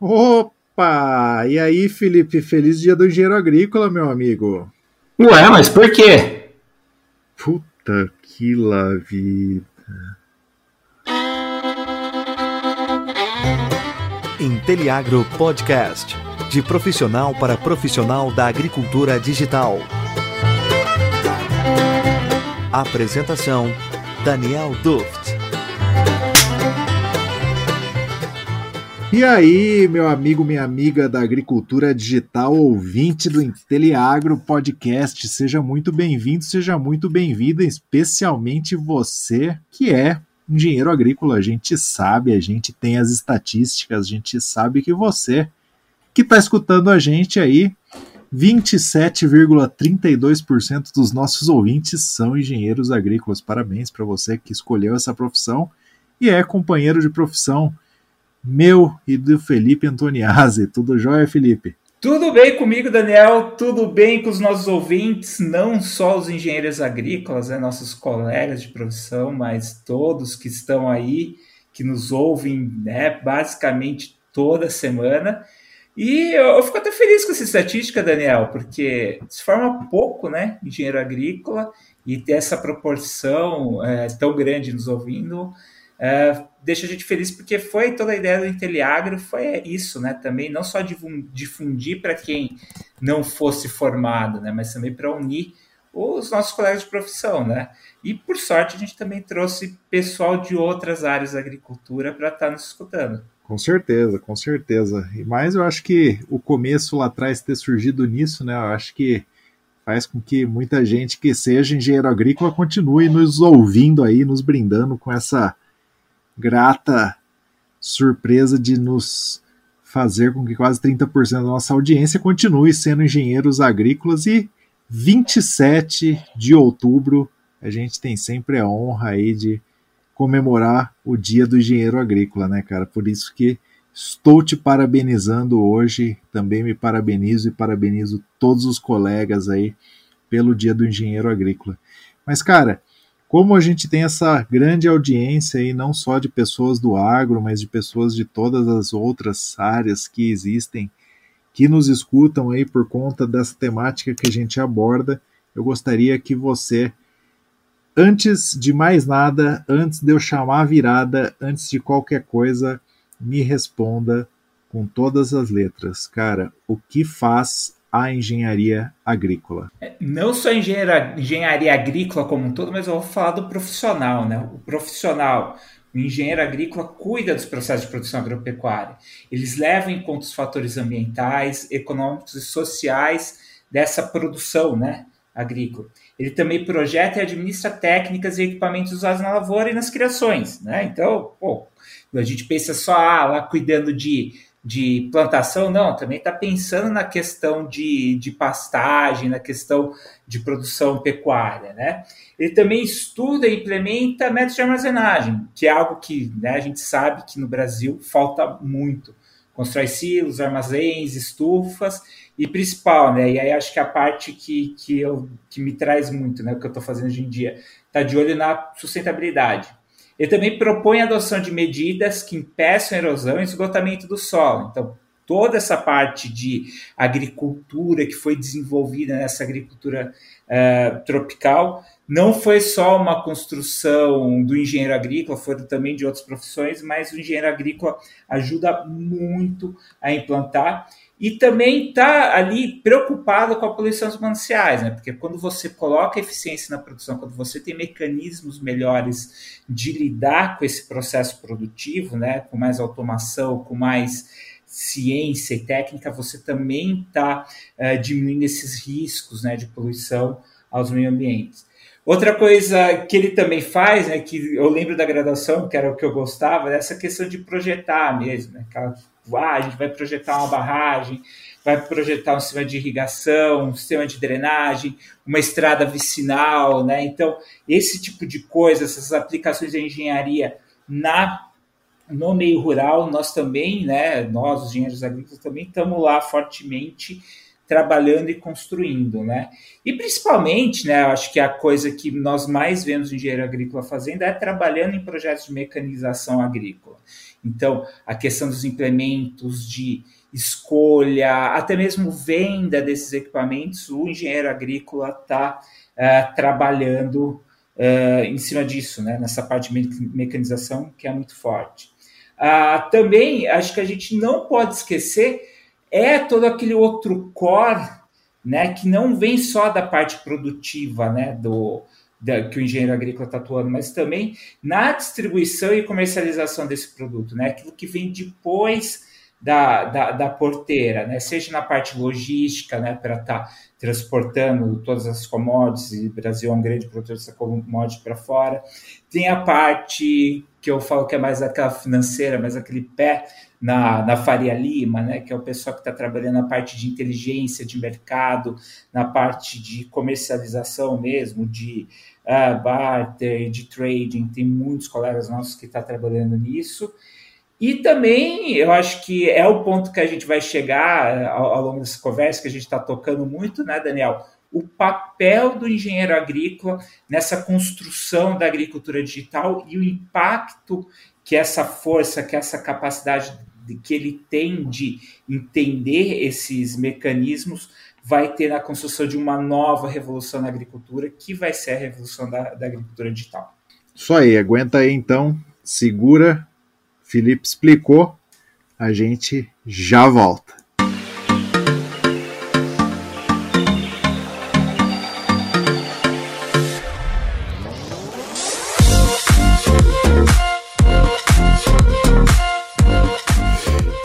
Opa! E aí, Felipe, feliz dia do engenheiro agrícola, meu amigo. Ué, mas por quê? Puta que la vida. Inteliagro Podcast. De profissional para profissional da agricultura digital. Apresentação: Daniel Duft. E aí, meu amigo, minha amiga da agricultura digital, ouvinte do Inteliagro Podcast, seja muito bem-vindo, seja muito bem-vinda, especialmente você que é engenheiro agrícola. A gente sabe, a gente tem as estatísticas, a gente sabe que você que está escutando a gente aí, 27,32% dos nossos ouvintes são engenheiros agrícolas. Parabéns para você que escolheu essa profissão e é companheiro de profissão meu e do Felipe Antoniazzi. Tudo jóia, Felipe? Tudo bem comigo, Daniel? Tudo bem com os nossos ouvintes, não só os engenheiros agrícolas, né, nossos colegas de profissão, mas todos que estão aí, que nos ouvem né, basicamente toda semana. E eu, fico até feliz com essa estatística, Daniel, porque se forma pouco, né, engenheiro agrícola, e ter essa proporção é, tão grande nos ouvindo, é, deixa a gente feliz porque foi toda a ideia do Inteliagro foi isso, né? Também não só difundir para quem não fosse formado, né? Mas também para unir os nossos colegas de profissão, né? E por sorte a gente também trouxe pessoal de outras áreas da agricultura para estar tá nos escutando. Com certeza, com certeza. E mais eu acho que o começo lá atrás ter surgido nisso, né? Eu acho que faz com que muita gente que seja engenheiro agrícola continue nos ouvindo aí, nos brindando com essa grata surpresa de nos fazer com que quase 30% da nossa audiência continue sendo engenheiros agrícolas e 27 de outubro a gente tem sempre a honra aí de comemorar o Dia do Engenheiro Agrícola, né, cara? Por isso que estou te parabenizando hoje, também me parabenizo e parabenizo todos os colegas aí pelo Dia do Engenheiro Agrícola. Mas, cara, como a gente tem essa grande audiência aí, não só de pessoas do agro, mas de pessoas de todas as outras áreas que existem, que nos escutam aí por conta dessa temática que a gente aborda, eu gostaria que você, antes de mais nada, antes de eu chamar a virada, antes de qualquer coisa, me responda com todas as letras. Cara, o que faz a engenharia agrícola? É, não só engenharia, engenharia agrícola como um todo, mas eu vou falar do profissional, né? O profissional, o engenheiro agrícola cuida dos processos de produção agropecuária. Eles levam em conta os fatores ambientais, econômicos e sociais dessa produção, né? Agrícola. Ele também projeta e administra técnicas e equipamentos usados na lavoura e nas criações, né? Então, pô, a gente pensa só ah, lá cuidando de de plantação, não, também está pensando na questão de, de pastagem, na questão de produção pecuária, né? Ele também estuda e implementa métodos de armazenagem, que é algo que né, a gente sabe que no Brasil falta muito. Constrói silos, armazéns, estufas e principal, né? E aí acho que a parte que, que, eu, que me traz muito, né? O que eu estou fazendo hoje em dia, está de olho na sustentabilidade. Ele também propõe a adoção de medidas que impeçam a erosão e esgotamento do solo. Então, toda essa parte de agricultura que foi desenvolvida nessa agricultura uh, tropical não foi só uma construção do engenheiro agrícola, foram também de outras profissões, mas o engenheiro agrícola ajuda muito a implantar e também está ali preocupado com a poluição dos mananciais, né? Porque quando você coloca eficiência na produção, quando você tem mecanismos melhores de lidar com esse processo produtivo, né? Com mais automação, com mais ciência e técnica, você também está uh, eh, diminuindo esses riscos, né? De poluição aos meio ambientes. Outra coisa que ele também faz, né, que eu lembro da graduação, que era o que eu gostava, é essa questão de projetar mesmo, né, aquela ah, a gente vai projetar uma barragem, vai projetar um sistema de irrigação, um sistema de drenagem, uma estrada vicinal, né? Então, esse tipo de coisa, essas aplicações de engenharia na no meio rural, nós também, né, nós, os engenheiros agrícolas, também estamos lá fortemente trabalhando e construindo, né? E principalmente, né, eu acho que a coisa que nós mais vemos o engenheiro agrícola fazendo é trabalhando em projetos de mecanização agrícola. Então, a questão dos implementos de escolha, até mesmo venda desses equipamentos, o engenheiro agrícola está uh, trabalhando uh, em cima disso, né, nessa parte de mecanização que é muito forte. Uh, também, acho que a gente não pode esquecer, é todo aquele outro core né, que não vem só da parte produtiva né, do, da, que o engenheiro agrícola está atuando, mas também na distribuição e comercialização desse produto, né, aquilo que vem depois da, da, da porteira, né, seja na parte logística, né, para estar tá transportando todas as commodities, e o Brasil é um grande produtor dessa commodity para fora, tem a parte que eu falo que é mais aquela financeira, mas aquele pé na, na Faria Lima, né, que é o pessoal que está trabalhando na parte de inteligência de mercado, na parte de comercialização mesmo, de uh, barter, de trading, tem muitos colegas nossos que estão tá trabalhando nisso. E também eu acho que é o ponto que a gente vai chegar ao, ao longo dessa conversa, que a gente está tocando muito, né, Daniel? o papel do engenheiro agrícola nessa construção da agricultura digital e o impacto que essa força, que essa capacidade que ele tem de entender esses mecanismos vai ter na construção de uma nova revolução na agricultura, que vai ser a revolução da, da agricultura digital. Isso aí, aguenta aí então, segura. Felipe explicou, a gente já volta.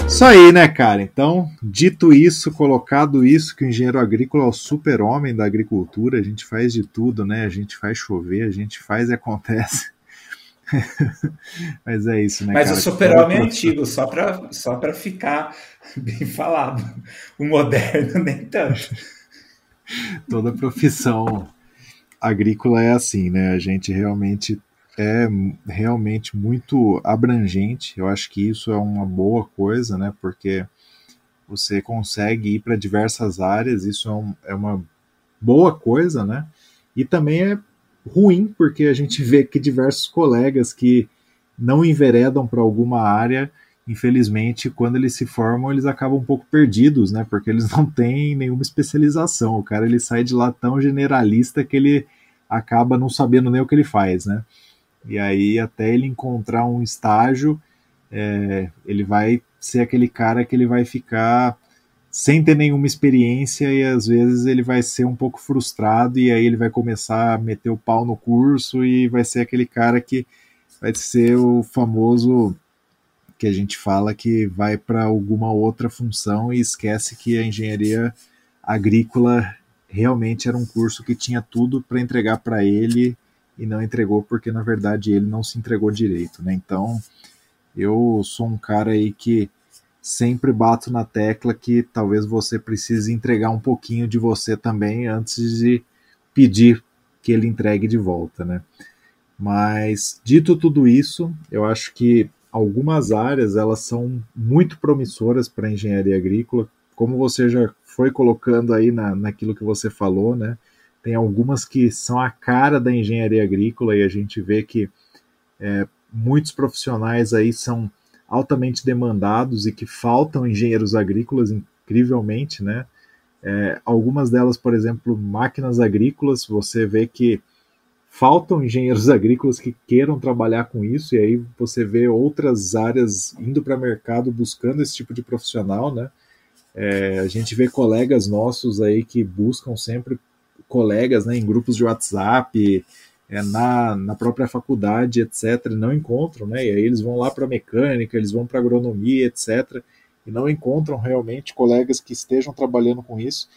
Isso aí, né, cara? Então, dito isso, colocado isso, que o engenheiro agrícola é o super-homem da agricultura, a gente faz de tudo, né? A gente faz chover, a gente faz e acontece. Mas é isso, né? Mas cara? o super-homem é antigo, só para só ficar bem falado. O moderno, nem tanto. Toda profissão agrícola é assim, né? A gente realmente é realmente muito abrangente. Eu acho que isso é uma boa coisa, né? Porque você consegue ir para diversas áreas, isso é, um, é, uma boa coisa, né? E também é ruim, porque a gente vê que diversos colegas que não enveredam para alguma área, infelizmente, quando eles se formam, eles acabam um pouco perdidos, né? Porque eles não têm nenhuma especialização. O cara ele sai de lá tão generalista que ele acaba não sabendo nem o que ele faz, né? E aí, até ele encontrar um estágio, é, ele vai ser aquele cara que ele vai ficar sem ter nenhuma experiência e às vezes ele vai ser um pouco frustrado e aí ele vai começar a meter o pau no curso e vai ser aquele cara que vai ser o famoso que a gente fala que vai para alguma outra função e esquece que a engenharia agrícola realmente era um curso que tinha tudo para entregar para ele e não entregou porque na verdade ele não se entregou direito, né? Então eu sou um cara aí que sempre bato na tecla que talvez você precise entregar um pouquinho de você também antes de pedir que ele entregue de volta, né? Mas dito tudo isso, eu acho que algumas áreas elas são muito promissoras para a engenharia agrícola, como você já foi colocando aí na, naquilo que você falou, né? tem algumas que são a cara da engenharia agrícola e a gente vê que é, muitos profissionais aí são altamente demandados e que faltam engenheiros agrícolas, incrivelmente, né? É, algumas delas, por exemplo, máquinas agrícolas, você vê que faltam engenheiros agrícolas que queiram trabalhar com isso, e aí você vê outras áreas indo para o mercado buscando esse tipo de profissional, né? É, a gente vê colegas nossos aí que buscam sempre colegas né, em grupos de WhatsApp, é, na, na própria faculdade, etc., não encontram, né? E aí eles vão lá para mecânica, eles vão para agronomia, etc., e não encontram realmente colegas que estejam trabalhando com isso.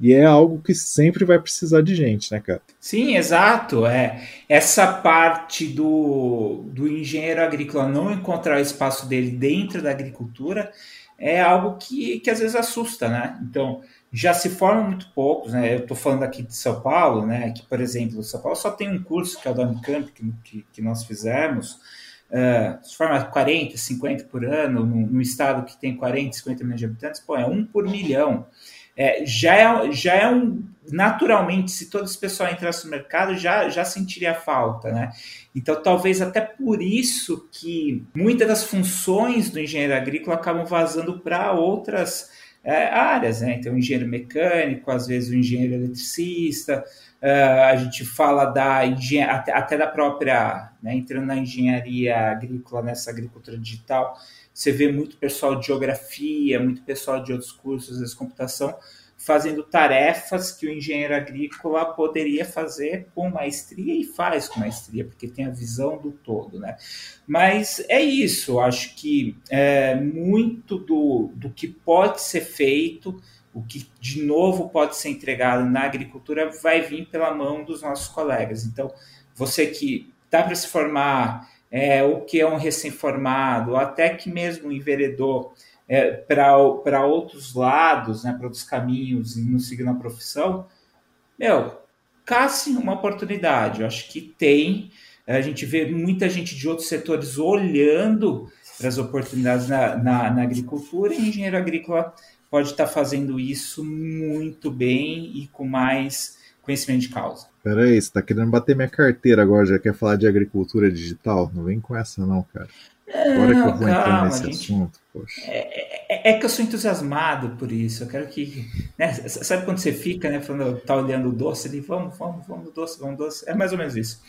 E é algo que sempre vai precisar de gente, né, cara? Sim, exato. É essa parte do, do engenheiro agrícola não encontrar o espaço dele dentro da agricultura é algo que, que às vezes assusta, né? Então, já se formam muito poucos, né? Eu estou falando aqui de São Paulo, né? Que, por exemplo, São Paulo só tem um curso que é o da Unicamp, que, que, que nós fizemos, uh, se forma 40, 50 por ano, num, num, estado que tem 40, 50 milhões de habitantes, pô, é um por milhão. é, já, é, já é um. Naturalmente, se todo esse pessoal entrasse no mercado, já, já sentiria falta, né? Então, talvez até por isso que muitas das funções do engenheiro agrícola acabam vazando para outras é, áreas, né? Então, engenheiro mecânico, às vezes o engenheiro eletricista, uh, a gente fala da até, até da própria, né, entrando na engenharia agrícola, nessa agricultura digital, você vê muito pessoal de geografia, muito pessoal de outros cursos, de computação, fazendo tarefas que o engenheiro agrícola poderia fazer com maestria e faz com maestria, porque tem a visão do todo, né? Mas é isso, acho que é, muito do, do que pode ser feito, o que de novo pode ser entregado na agricultura, vai vir pela mão dos nossos colegas. Então, você que está para se formar, é, o que é um recém-formado, até que mesmo um enveredor é, para outros lados, né, para outros caminhos e não seguir na profissão, meu, casse uma oportunidade. Eu acho que tem. A gente vê muita gente de outros setores olhando para as oportunidades na, na, na agricultura e engenheiro agrícola pode estar fazendo isso muito bem e com mais conhecimento de causa. Peraí, você tá querendo bater minha carteira agora, já quer falar de agricultura digital? Não vem com essa não, cara. Agora não, que eu vou calma, entrar nesse gente. assunto, poxa. É, é, é, que eu sou entusiasmado por isso. Eu quero que. Né, sabe quando você fica, né, falando, tá olhando o doce ali, vamos, vamos, vamos doce, vamos doce. É mais ou menos isso.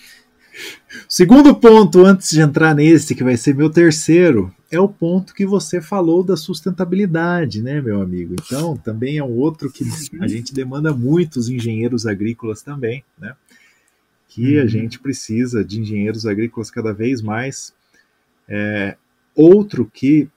Segundo ponto, antes de entrar nesse, que vai ser meu terceiro, é o ponto que você falou da sustentabilidade, né, meu amigo? Então, também é um outro que a gente demanda muitos engenheiros agrícolas também, né? Que a Uhum. gente precisa de engenheiros agrícolas cada vez mais. É, outro que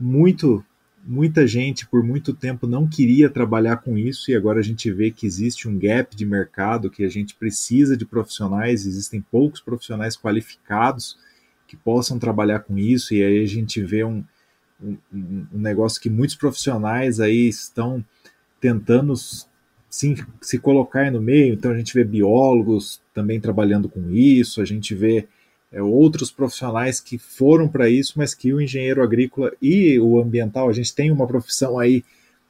muito muita gente por muito tempo não queria trabalhar com isso e agora a gente vê que existe um gap de mercado, que a gente precisa de profissionais, existem poucos profissionais qualificados que possam trabalhar com isso e aí a gente vê um, um, um negócio que muitos profissionais aí estão tentando sim, se colocar no meio, então a gente vê biólogos também trabalhando com isso, a gente vê é, outros profissionais que foram para isso, mas que o engenheiro agrícola e o ambiental, a gente tem uma profissão aí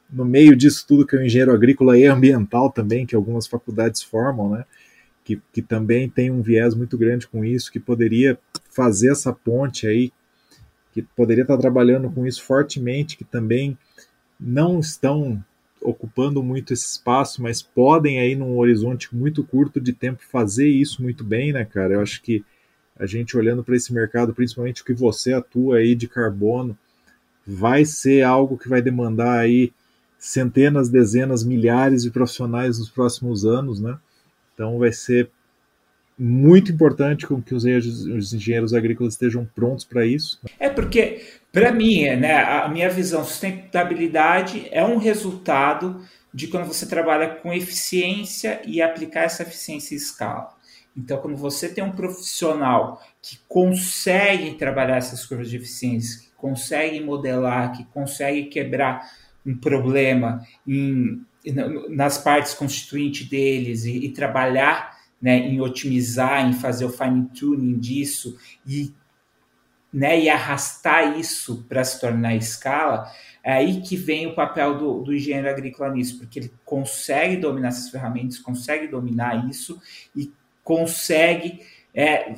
no meio disso tudo que é o engenheiro agrícola e ambiental também, que algumas faculdades formam, né? Que, que também tem um viés muito grande com isso, que poderia fazer essa ponte aí, que poderia estar trabalhando com isso fortemente, que também não estão ocupando muito esse espaço, mas podem aí num horizonte muito curto de tempo fazer isso muito bem, né, cara? Eu acho que a gente olhando para esse mercado, principalmente o que você atua aí de carbono, vai ser algo que vai demandar aí centenas, dezenas, milhares de profissionais nos próximos anos, né? Então vai ser muito importante com que os engenheiros agrícolas estejam prontos para isso. É porque, para mim, né, a minha visão, sustentabilidade é um resultado de quando você trabalha com eficiência e aplicar essa eficiência em escala. Então, quando você tem um profissional que consegue trabalhar essas curvas de eficiência, que consegue modelar, que consegue quebrar um problema em, nas partes constituintes deles e, e trabalhar né, em otimizar, em fazer o fine tuning disso e, né, e arrastar isso para se tornar escala, é aí que vem o papel do, do engenheiro agrícola nisso, porque ele consegue dominar essas ferramentas, consegue dominar isso e consegue é,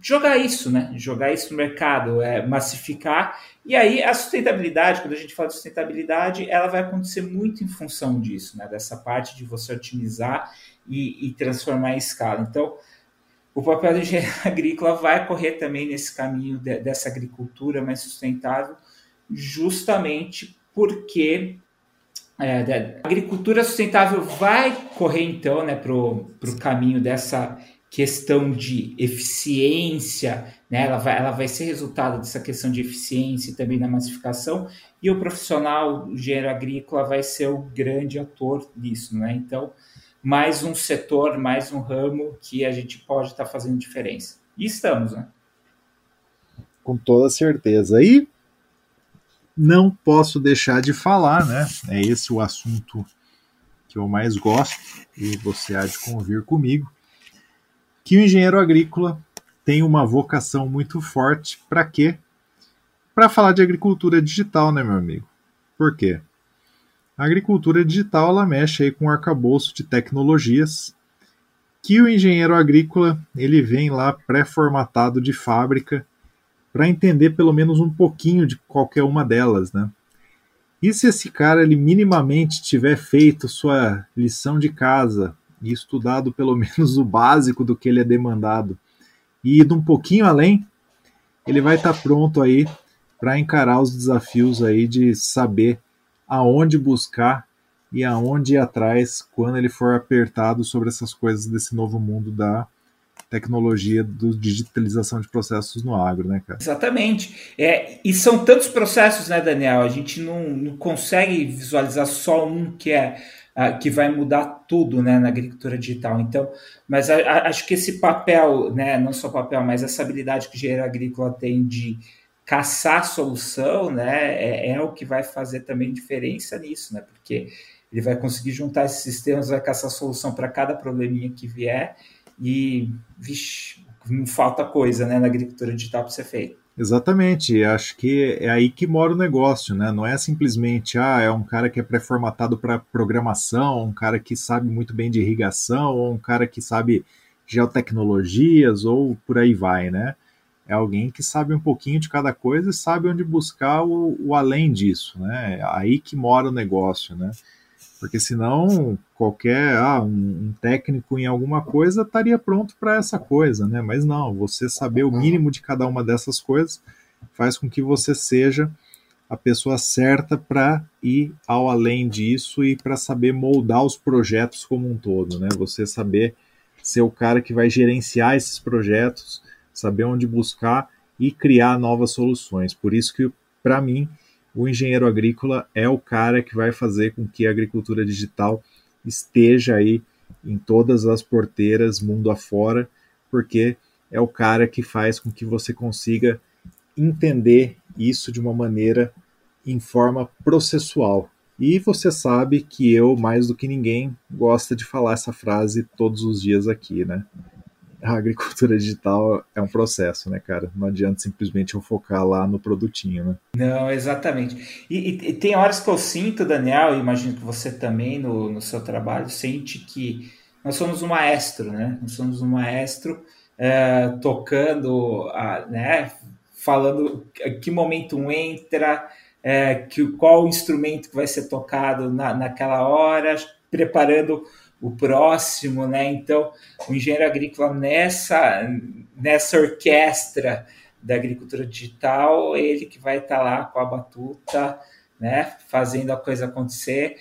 jogar isso, né? Jogar isso no mercado, é, massificar. E aí a sustentabilidade, quando a gente fala de sustentabilidade, ela vai acontecer muito em função disso, né? Dessa parte de você otimizar e, e transformar em escala. Então, o papel do engenheiro agrícola vai correr também nesse caminho de, dessa agricultura mais sustentável, justamente porque é, a agricultura sustentável vai correr então né, para o caminho dessa questão de eficiência, né? ela, vai, ela vai ser resultado dessa questão de eficiência e também da massificação, e o profissional, o engenheiro agrícola, vai ser o grande ator disso. Né? Então, mais um setor, mais um ramo que a gente pode estar tá fazendo diferença. E estamos, né? Com toda certeza. E não posso deixar de falar, né? É esse o assunto que eu mais gosto, e você há de convir comigo, que o engenheiro agrícola tem uma vocação muito forte para quê? Para falar de agricultura digital, né, meu amigo? Por quê? A agricultura digital ela mexe aí com um arcabouço de tecnologias que o engenheiro agrícola ele vem lá pré-formatado de fábrica para entender pelo menos um pouquinho de qualquer uma delas, né? E se esse cara ele minimamente tiver feito sua lição de casa e estudado pelo menos o básico do que ele é demandado e ido um pouquinho além, ele vai estar tá pronto aí para encarar os desafios aí de saber aonde buscar e aonde ir atrás quando ele for apertado sobre essas coisas desse novo mundo da tecnologia do digitalização de processos no agro, né, cara? Exatamente. É, e são tantos processos, né, Daniel? A gente não, não consegue visualizar só um que é uh, que vai mudar tudo, né, na agricultura digital. Então, mas a, a, acho que esse papel, né, não só papel, mas essa habilidade que o engenheiro agrícola tem de caçar solução, né, é, é o que vai fazer também diferença nisso, né, porque ele vai conseguir juntar esses sistemas, vai caçar solução para cada probleminha que vier e, vixe, falta coisa né, na agricultura digital para ser feito. Exatamente, acho que é aí que mora o negócio, né? Não é simplesmente, ah, é um cara que é pré-formatado para programação, um cara que sabe muito bem de irrigação, ou um cara que sabe geotecnologias, ou por aí vai, né? É alguém que sabe um pouquinho de cada coisa e sabe onde buscar o, o além disso, né? É aí que mora o negócio, né? Porque senão qualquer ah, um, técnico em alguma coisa estaria pronto para essa coisa, né? Mas não, você saber o mínimo de cada uma dessas coisas faz com que você seja a pessoa certa para ir ao além disso e para saber moldar os projetos como um todo, né? Você saber ser o cara que vai gerenciar esses projetos, saber onde buscar e criar novas soluções. Por isso que para mim o engenheiro agrícola é o cara que vai fazer com que a agricultura digital esteja aí em todas as porteiras mundo afora, porque é o cara que faz com que você consiga entender isso de uma maneira em forma processual. E você sabe que eu, mais do que ninguém, gosta de falar essa frase todos os dias aqui, né? A agricultura digital é um processo, né, cara? Não adianta simplesmente eu focar lá no produtinho, né? Não, exatamente. E, e, e tem horas que eu sinto, Daniel, e imagino que você também no, no seu trabalho sente que nós somos um maestro, né? Nós somos um maestro é, tocando, a, né? Falando que momento entra, é, que, qual instrumento que vai ser tocado na, naquela hora, preparando o próximo, né? Então, o engenheiro agrícola nessa, nessa orquestra da agricultura digital, ele que vai estar tá lá com a batuta, né? Fazendo a coisa acontecer.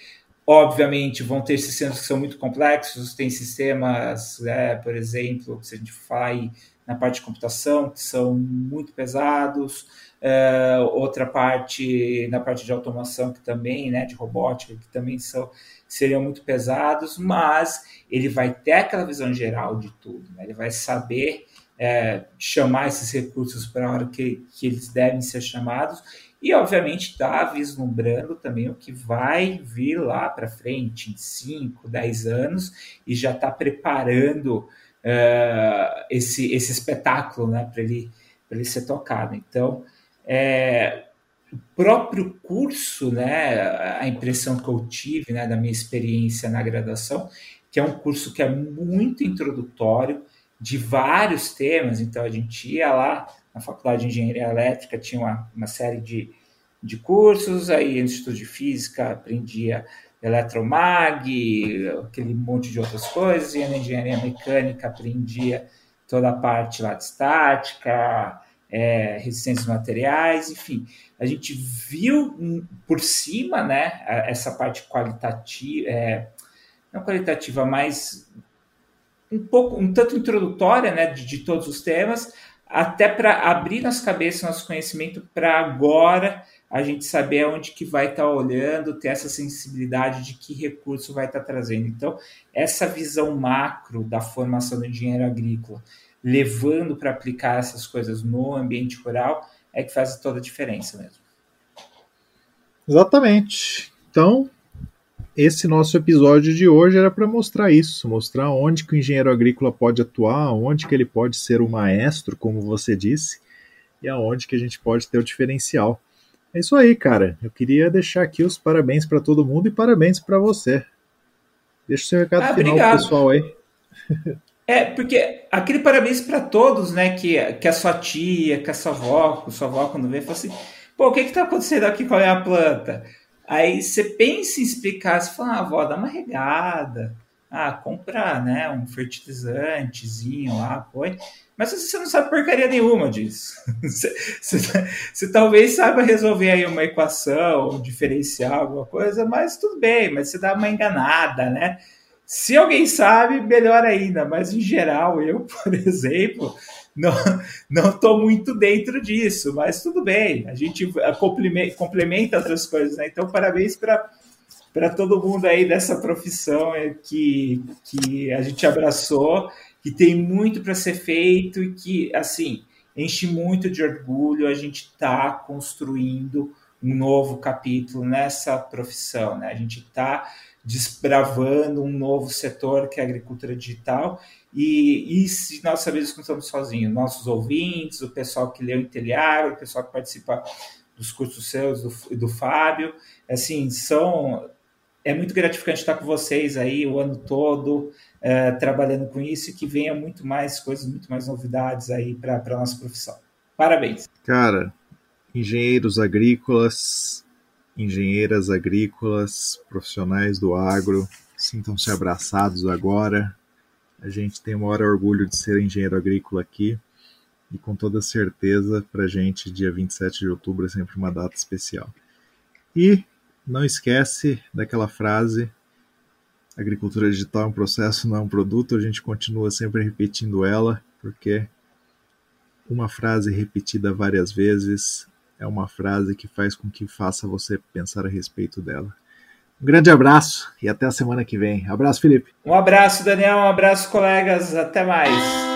Obviamente, vão ter sistemas que são muito complexos, tem sistemas, né, por exemplo, se a gente falar aí na parte de computação, que são muito pesados, uh, outra parte na parte de automação, que também, né, de robótica, que também são seriam muito pesados, mas ele vai ter aquela visão geral de tudo, né? ele vai saber é, chamar esses recursos para a hora que, que eles devem ser chamados e, obviamente, está vislumbrando também o que vai vir lá para frente, em 5, 10 anos, e já está preparando uh, esse, esse espetáculo né, para ele, ele ser tocado. Então, é, o próprio curso, né, a impressão que eu tive né, da minha experiência na graduação, que é um curso que é muito introdutório de vários temas, então a gente ia lá na Faculdade de Engenharia Elétrica, tinha uma, uma série de, de cursos, aí no Instituto de Física aprendia eletromag, aquele monte de outras coisas, e na Engenharia Mecânica aprendia toda a parte lá de estática, é, resistência materiais, enfim, a gente viu por cima, né, essa parte qualitativa, é, não qualitativa, mas um pouco, um tanto introdutória, né, de, de todos os temas, até para abrir nas cabeças nosso conhecimento para agora a gente saber aonde que vai estar tá olhando, ter essa sensibilidade de que recurso vai estar tá trazendo. Então, essa visão macro da formação do engenheiro agrícola, levando para aplicar essas coisas no ambiente rural, é que faz toda a diferença mesmo. Exatamente. Então, esse nosso episódio de hoje era para mostrar isso, mostrar onde que o engenheiro agrícola pode atuar, onde que ele pode ser o maestro, como você disse, e aonde que a gente pode ter o diferencial. É isso aí, cara. Eu queria deixar aqui os parabéns para todo mundo e parabéns para você. Deixa o seu recado ah, final pro pessoal aí. É, porque aquele parabéns para todos, né? Que, que a sua tia, que a sua avó, sua avó quando vê, fala assim: pô, o que que tá acontecendo aqui com a minha planta? Aí você pensa em explicar, você fala, ah, avó, dá uma regada. Ah, compra, né, um fertilizantezinho lá, põe. Mas você não sabe porcaria nenhuma disso. Você, você, você, talvez saiba resolver aí uma equação, um diferencial, alguma coisa, mas tudo bem, mas você dá uma enganada, né? Se alguém sabe, melhor ainda, mas em geral, eu, por exemplo, não não estou muito dentro disso, mas tudo bem, a gente complementa outras coisas, né? Então, parabéns para para todo mundo aí dessa profissão é, que, que a gente abraçou, que tem muito para ser feito e que, assim, enche muito de orgulho a gente está construindo um novo capítulo nessa profissão, né? A gente está desbravando um novo setor que é a agricultura digital e, e se nós sabemos que não estamos sozinhos, nossos ouvintes, o pessoal que lê o Inteliar, o pessoal que participa dos cursos seus, do, do Fábio, assim, são é muito gratificante estar com vocês aí o ano todo é, trabalhando com isso e que venha muito mais coisas, muito mais novidades aí para a nossa profissão. Parabéns. Cara, engenheiros agrícolas, engenheiras agrícolas, profissionais do agro, sintam-se abraçados agora. A gente tem o maior orgulho de ser engenheiro agrícola aqui e com toda certeza para a gente dia 27 de outubro é sempre uma data especial. E não esquece daquela frase agricultura digital é um processo, não é um produto, a gente continua sempre repetindo ela, porque uma frase repetida várias vezes é uma frase que faz com que faça você pensar a respeito dela. Um grande abraço e até a semana que vem. Abraço, Felipe. Um abraço, Daniel. Um abraço, colegas. Até mais.